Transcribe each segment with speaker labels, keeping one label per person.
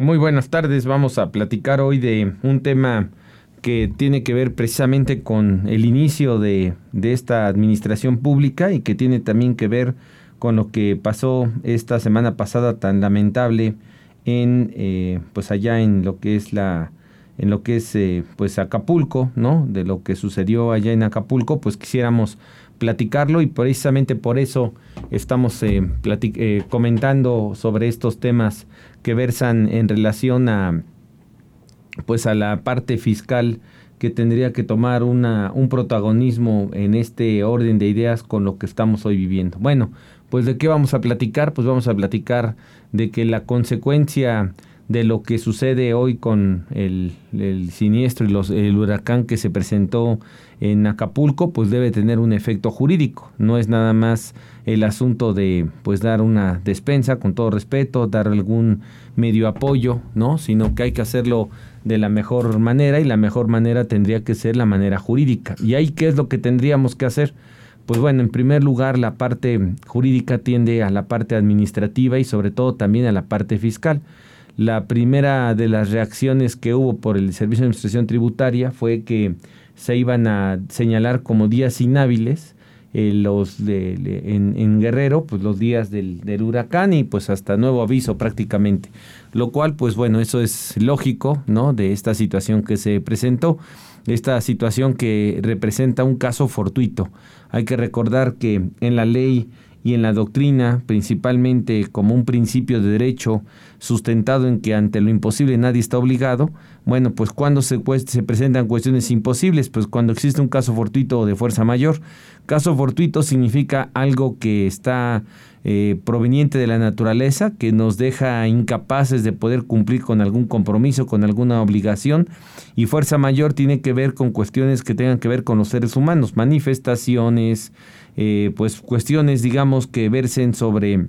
Speaker 1: Muy buenas tardes, vamos a platicar hoy de un tema que tiene que ver precisamente con el inicio de, esta administración pública y que tiene también que ver con lo que pasó esta semana pasada tan lamentable en eh, pues allá en lo que es la en lo que es eh, pues Acapulco, ¿no? De lo que sucedió allá en Acapulco, pues quisiéramos platicarlo y precisamente por eso estamos eh, eh, comentando sobre estos temas que versan en relación a pues a la parte fiscal que tendría que tomar una, un protagonismo en este orden de ideas con lo que estamos hoy viviendo. Bueno, pues de qué vamos a platicar? Pues vamos a platicar de que la consecuencia de lo que sucede hoy con el, siniestro y los, el huracán que se presentó en Acapulco, pues debe tener un efecto jurídico. No es nada más el asunto de pues dar una despensa, con todo respeto, dar algún medio apoyo, ¿no? Sino que hay que hacerlo de la mejor manera y la mejor manera tendría que ser la manera jurídica. ¿Y ahí qué es lo que tendríamos que hacer? Pues bueno, en primer lugar, la parte jurídica tiende a la parte administrativa y sobre todo también a la parte fiscal. La primera de las reacciones que hubo por el Servicio de Administración Tributaria fue que se iban a señalar como días inhábiles eh, los de, en, Guerrero, pues los días del, del, huracán y pues hasta nuevo aviso prácticamente. Lo cual, pues bueno, eso es lógico, ¿no? De esta situación que se presentó, esta situación que representa un caso fortuito. Hay que recordar que en la ley y en la doctrina, principalmente como un principio de derecho sustentado en que ante lo imposible nadie está obligado, bueno, pues cuando se, se presentan cuestiones imposibles, pues cuando existe un caso fortuito o de fuerza mayor. Caso fortuito significa algo que está eh, proveniente de la naturaleza, que nos deja incapaces de poder cumplir con algún compromiso, con alguna obligación, y fuerza mayor tiene que ver con cuestiones que tengan que ver con los seres humanos, manifestaciones, eh, pues cuestiones, digamos, que versen sobre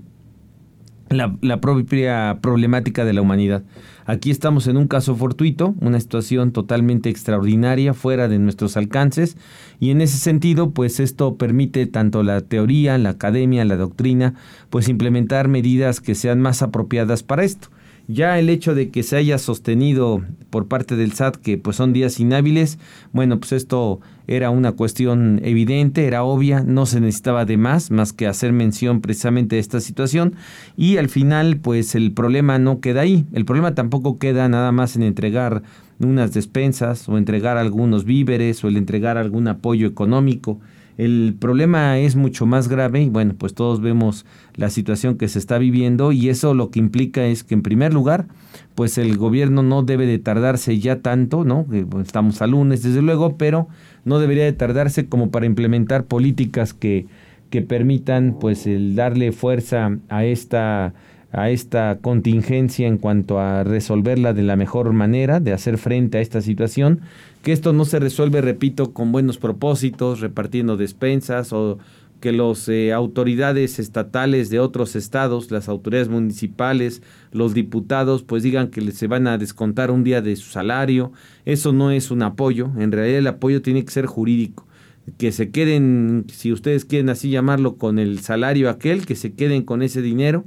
Speaker 1: la, la, propia problemática de la humanidad. Aquí estamos en un caso fortuito, una situación totalmente extraordinaria, fuera de nuestros alcances, y en ese sentido, pues esto permite tanto la teoría, la academia, la doctrina, pues implementar medidas que sean más apropiadas para esto. Ya el hecho de que se haya sostenido por parte del SAT que pues son días inhábiles, bueno, pues esto era una cuestión evidente, era obvia, no se necesitaba de más, más que hacer mención precisamente de esta situación y al final pues el problema no queda ahí, el problema tampoco queda nada más en entregar unas despensas o entregar algunos víveres o el entregar algún apoyo económico, el problema es mucho más grave y bueno, pues todos vemos la situación que se está viviendo y eso lo que implica es que en primer lugar, pues el gobierno no debe de tardarse ya tanto, ¿no? Pues, estamos a lunes desde luego, pero no debería de tardarse como para implementar políticas que, que permitan pues el darle fuerza a esta a esta contingencia en cuanto a resolverla de la mejor manera, de hacer frente a esta situación, que esto no se resuelve, repito, con buenos propósitos, repartiendo despensas o que las eh, autoridades estatales de otros estados, las autoridades municipales, los diputados, pues digan que se van a descontar un día de su salario. Eso no es un apoyo, en realidad el apoyo tiene que ser jurídico. Que se queden, si ustedes quieren así llamarlo, con el salario aquel, que se queden con ese dinero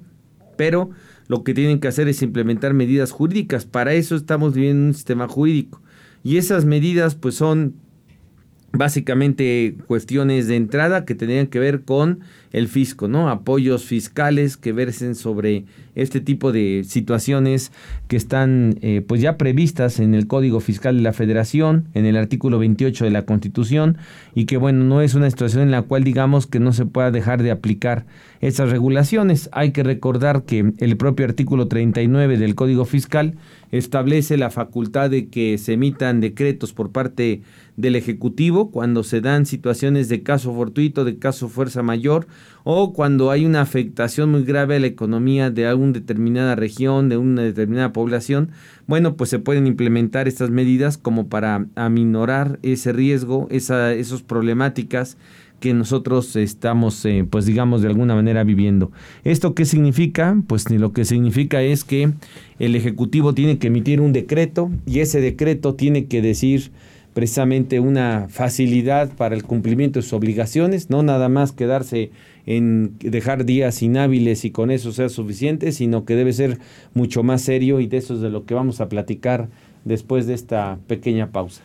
Speaker 1: pero lo que tienen que hacer es implementar medidas jurídicas. Para eso estamos viviendo un sistema jurídico. Y esas medidas pues son básicamente cuestiones de entrada que tendrían que ver con el fisco, ¿no? Apoyos fiscales que versen sobre este tipo de situaciones que están eh, pues ya previstas en el Código Fiscal de la Federación, en el artículo 28 de la Constitución y que bueno, no es una situación en la cual digamos que no se pueda dejar de aplicar esas regulaciones. Hay que recordar que el propio artículo 39 del Código Fiscal establece la facultad de que se emitan decretos por parte del Ejecutivo cuando se dan situaciones de caso fortuito, de caso fuerza mayor, o cuando hay una afectación muy grave a la economía de alguna determinada región, de una determinada población, bueno, pues se pueden implementar estas medidas como para aminorar ese riesgo, esa, esas problemáticas que nosotros estamos, eh, pues digamos, de alguna manera viviendo. ¿Esto qué significa? Pues lo que significa es que el Ejecutivo tiene que emitir un decreto y ese decreto tiene que decir precisamente una facilidad para el cumplimiento de sus obligaciones, no nada más quedarse en dejar días inhábiles y con eso sea suficiente, sino que debe ser mucho más serio y de eso es de lo que vamos a platicar después de esta pequeña pausa.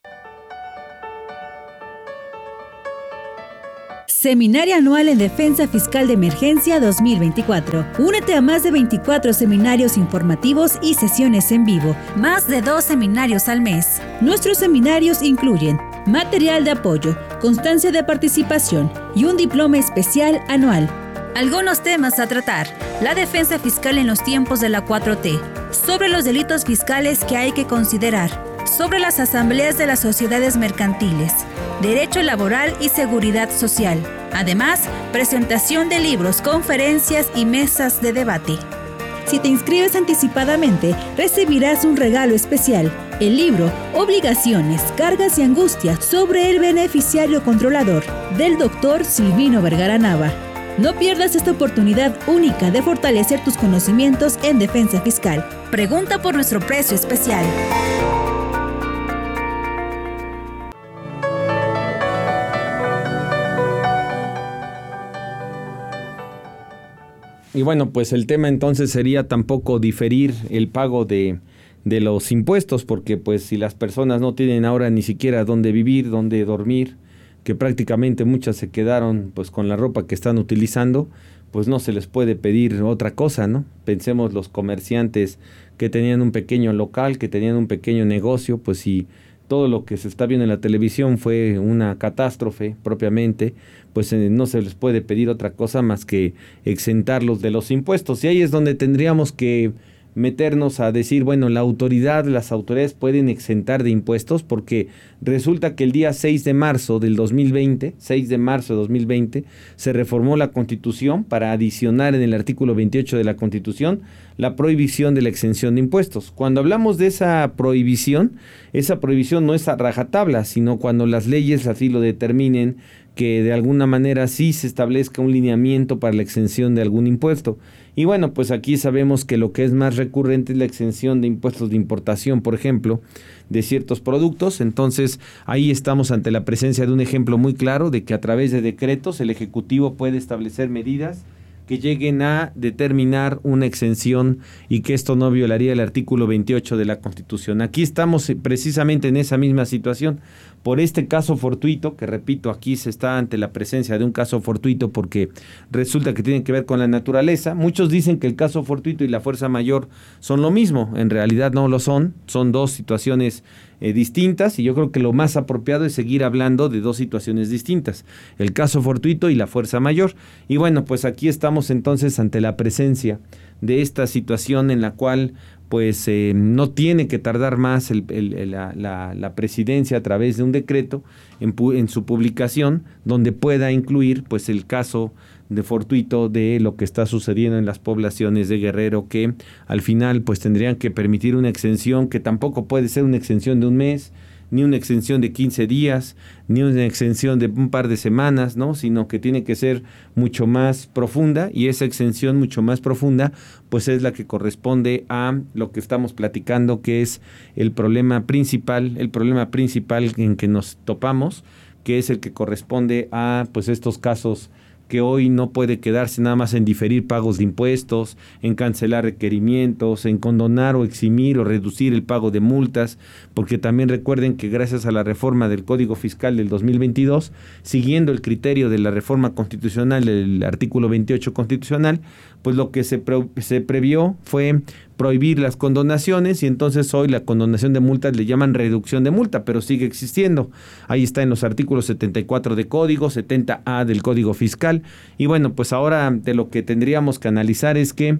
Speaker 2: Seminario Anual en Defensa Fiscal de Emergencia 2024. Únete a más de 24 seminarios informativos y sesiones en vivo, más de dos seminarios al mes. Nuestros seminarios incluyen material de apoyo, constancia de participación y un diploma especial anual. Algunos temas a tratar. La defensa fiscal en los tiempos de la 4T. Sobre los delitos fiscales que hay que considerar. Sobre las asambleas de las sociedades mercantiles derecho laboral y seguridad social. Además, presentación de libros, conferencias y mesas de debate. Si te inscribes anticipadamente, recibirás un regalo especial, el libro Obligaciones, Cargas y Angustias sobre el beneficiario controlador, del doctor Silvino Vergara Nava. No pierdas esta oportunidad única de fortalecer tus conocimientos en defensa fiscal. Pregunta por nuestro precio especial.
Speaker 1: Y bueno, pues el tema entonces sería tampoco diferir el pago de, de los impuestos, porque pues si las personas no tienen ahora ni siquiera dónde vivir, dónde dormir, que prácticamente muchas se quedaron pues con la ropa que están utilizando, pues no se les puede pedir otra cosa, ¿no? Pensemos los comerciantes que tenían un pequeño local, que tenían un pequeño negocio, pues si todo lo que se está viendo en la televisión fue una catástrofe propiamente, pues eh, no se les puede pedir otra cosa más que exentarlos de los impuestos. Y ahí es donde tendríamos que meternos a decir, bueno, la autoridad, las autoridades pueden exentar de impuestos porque resulta que el día 6 de marzo del 2020, 6 de marzo de 2020, se reformó la Constitución para adicionar en el artículo 28 de la Constitución la prohibición de la exención de impuestos. Cuando hablamos de esa prohibición, esa prohibición no es a rajatabla, sino cuando las leyes así lo determinen, que de alguna manera sí se establezca un lineamiento para la exención de algún impuesto. Y bueno, pues aquí sabemos que lo que es más recurrente es la exención de impuestos de importación, por ejemplo, de ciertos productos. Entonces ahí estamos ante la presencia de un ejemplo muy claro de que a través de decretos el Ejecutivo puede establecer medidas que lleguen a determinar una exención y que esto no violaría el artículo 28 de la Constitución. Aquí estamos precisamente en esa misma situación por este caso fortuito, que repito, aquí se está ante la presencia de un caso fortuito porque resulta que tiene que ver con la naturaleza. Muchos dicen que el caso fortuito y la fuerza mayor son lo mismo, en realidad no lo son, son dos situaciones eh, distintas y yo creo que lo más apropiado es seguir hablando de dos situaciones distintas, el caso fortuito y la fuerza mayor. Y bueno, pues aquí estamos entonces ante la presencia de esta situación en la cual pues eh, no tiene que tardar más la, presidencia a través de un decreto en, su publicación donde pueda incluir pues el caso de fortuito de lo que está sucediendo en las poblaciones de Guerrero que al final pues tendrían que permitir una exención que tampoco puede ser una exención de un mes ni una extensión de 15 días, ni una extensión de un par de semanas, ¿no? sino que tiene que ser mucho más profunda y esa extensión mucho más profunda pues es la que corresponde a lo que estamos platicando que es el problema principal, el problema principal en que nos topamos, que es el que corresponde a pues estos casos que hoy no puede quedarse nada más en diferir pagos de impuestos, en cancelar requerimientos, en condonar o eximir o reducir el pago de multas, porque también recuerden que gracias a la reforma del Código Fiscal del 2022, siguiendo el criterio de la reforma constitucional del artículo 28 constitucional, pues lo que se, previó fue prohibir las condonaciones y entonces hoy la condonación de multas le llaman reducción de multa, pero sigue existiendo. Ahí está en los artículos 74 de código, 70A del código fiscal. Y bueno, pues ahora de lo que tendríamos que analizar es que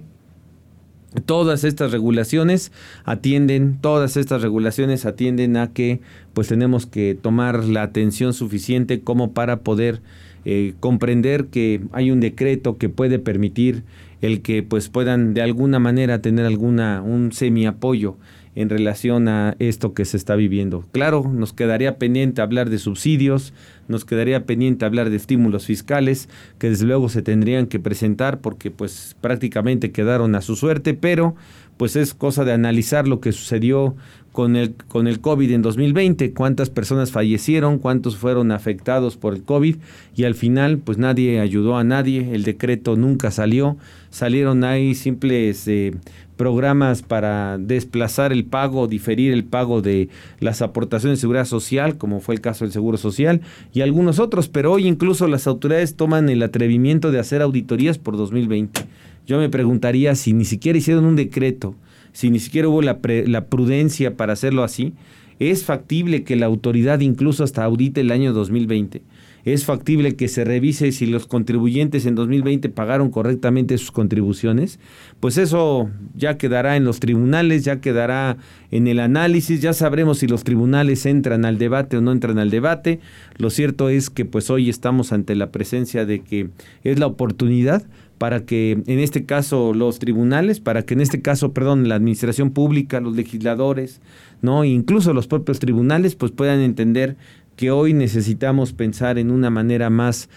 Speaker 1: todas estas regulaciones atienden, todas estas regulaciones atienden a que pues tenemos que tomar la atención suficiente como para poder eh, comprender que hay un decreto que puede permitir el que pues puedan de alguna manera tener alguna un semi apoyo en relación a esto que se está viviendo. Claro, nos quedaría pendiente hablar de subsidios, nos quedaría pendiente hablar de estímulos fiscales que desde luego se tendrían que presentar porque pues prácticamente quedaron a su suerte, pero pues es cosa de analizar lo que sucedió con el, con el COVID en 2020, cuántas personas fallecieron, cuántos fueron afectados por el COVID y al final pues nadie ayudó a nadie, el decreto nunca salió, salieron ahí simples eh, programas para desplazar el pago, diferir el pago de las aportaciones de seguridad social, como fue el caso del Seguro Social, y algunos otros, pero hoy incluso las autoridades toman el atrevimiento de hacer auditorías por 2020. Yo me preguntaría si ni siquiera hicieron un decreto, si ni siquiera hubo la, la prudencia para hacerlo así, ¿es factible que la autoridad incluso hasta audite el año 2020? es factible que se revise si los contribuyentes en 2020 pagaron correctamente sus contribuciones, pues eso ya quedará en los tribunales, ya quedará en el análisis, ya sabremos si los tribunales entran al debate o no entran al debate. Lo cierto es que pues hoy estamos ante la presencia de que es la oportunidad para que en este caso los tribunales, para que en este caso, perdón, la administración pública, los legisladores, no, incluso los propios tribunales, pues puedan entender que hoy necesitamos pensar en una manera más,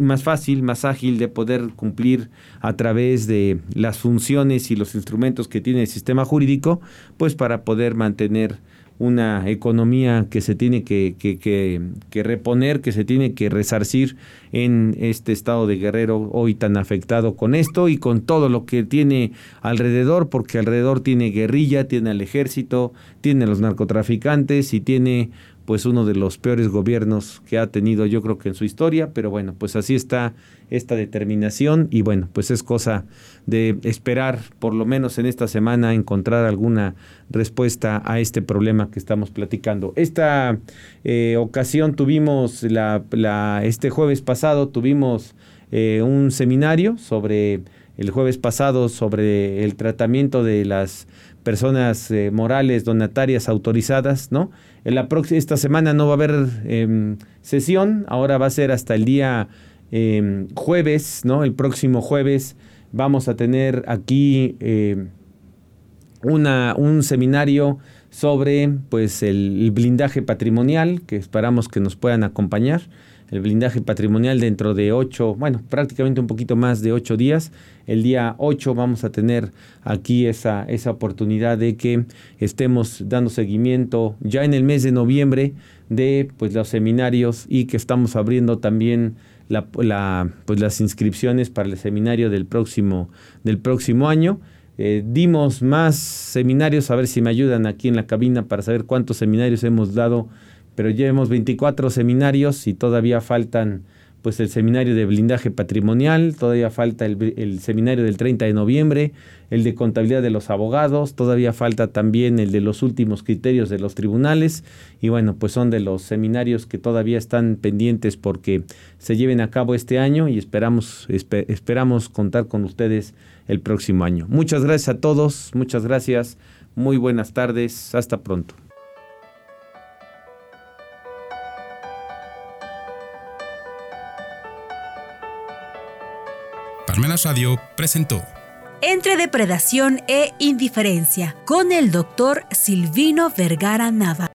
Speaker 1: más fácil, más ágil de poder cumplir a través de las funciones y los instrumentos que tiene el sistema jurídico, pues para poder mantener una economía que se tiene que, que, reponer, que se tiene que resarcir en este estado de Guerrero hoy tan afectado con esto y con todo lo que tiene alrededor, porque alrededor tiene guerrilla, tiene al ejército, tiene los narcotraficantes y tiene pues uno de los peores gobiernos que ha tenido yo creo que en su historia, pero bueno, pues así está esta determinación y bueno, pues es cosa de esperar por lo menos en esta semana encontrar alguna respuesta a este problema que estamos platicando. Esta eh, ocasión tuvimos, la, este jueves pasado tuvimos eh, un seminario sobre el jueves pasado sobre el tratamiento de las personas eh, morales donatarias autorizadas, ¿no? La esta semana no va a haber em, sesión, ahora va a ser hasta el día em, jueves, ¿no? El próximo jueves vamos a tener aquí em, una, un seminario sobre pues el blindaje patrimonial que esperamos que nos puedan acompañar el blindaje patrimonial dentro de ocho, bueno, prácticamente un poquito más de ocho días. El día 8 vamos a tener aquí esa, esa oportunidad de que estemos dando seguimiento ya en el mes de noviembre de pues, los seminarios y que estamos abriendo también la, pues, las inscripciones para el seminario del próximo, del próximo año. Eh, dimos más seminarios, a ver si me ayudan aquí en la cabina para saber cuántos seminarios hemos dado pero llevamos 24 seminarios y todavía faltan pues el seminario de blindaje patrimonial, todavía falta el, seminario del 30 de noviembre, el de contabilidad de los abogados, todavía falta también el de los últimos criterios de los tribunales y bueno, pues son de los seminarios que todavía están pendientes porque se lleven a cabo este año y esperamos, esperamos contar con ustedes el próximo año. Muchas gracias a todos, muchas gracias, muy buenas tardes, hasta pronto.
Speaker 3: Parmenas Radio presentó
Speaker 2: Entre depredación e indiferencia con el doctor Silvino Vergara Nava.